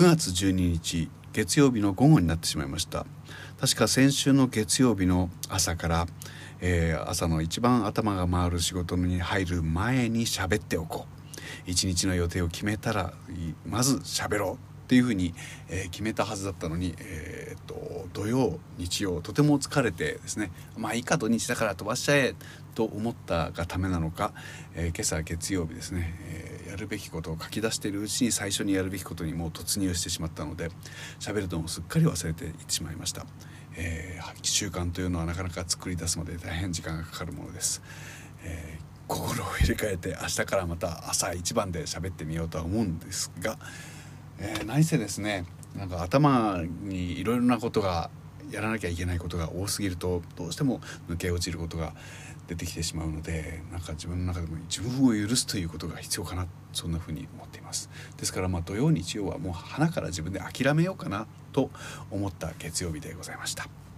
9月12日月曜日の午後になってしまいました。確か先週の月曜日の朝からえー、朝の一番頭が回る仕事に入る前に喋っておこう。一日の予定を決めたらまず喋ろうっていうふうに、え、決めたはずだったのに、えー、っと土曜日曜とても疲れてですね。まあいいか土日だから飛ばしちゃえと思ったがためなのか、えー、今朝月曜日ですね、えやるべきことを書き出しているうちに最初にやるべきことにもう突入してしまったので喋るのをすっかり忘れていってしまいました。えー、習慣というのはなかなか作り出すまで大変時間がかかるものです、えー、心を入れ替えて明日からまた朝一番で喋ってみようとは思うんですが、えー、何せですねなんか頭にいろいろなことがやらなきゃいけないことが多すぎるとどうしても抜け落ちることが出てきてしまうのでなんか自分の中でも自分を許すということが必要かなそんなふうに思っていますですからまあ土曜日曜はもう花から自分で諦めようかなと思った月曜日でございました。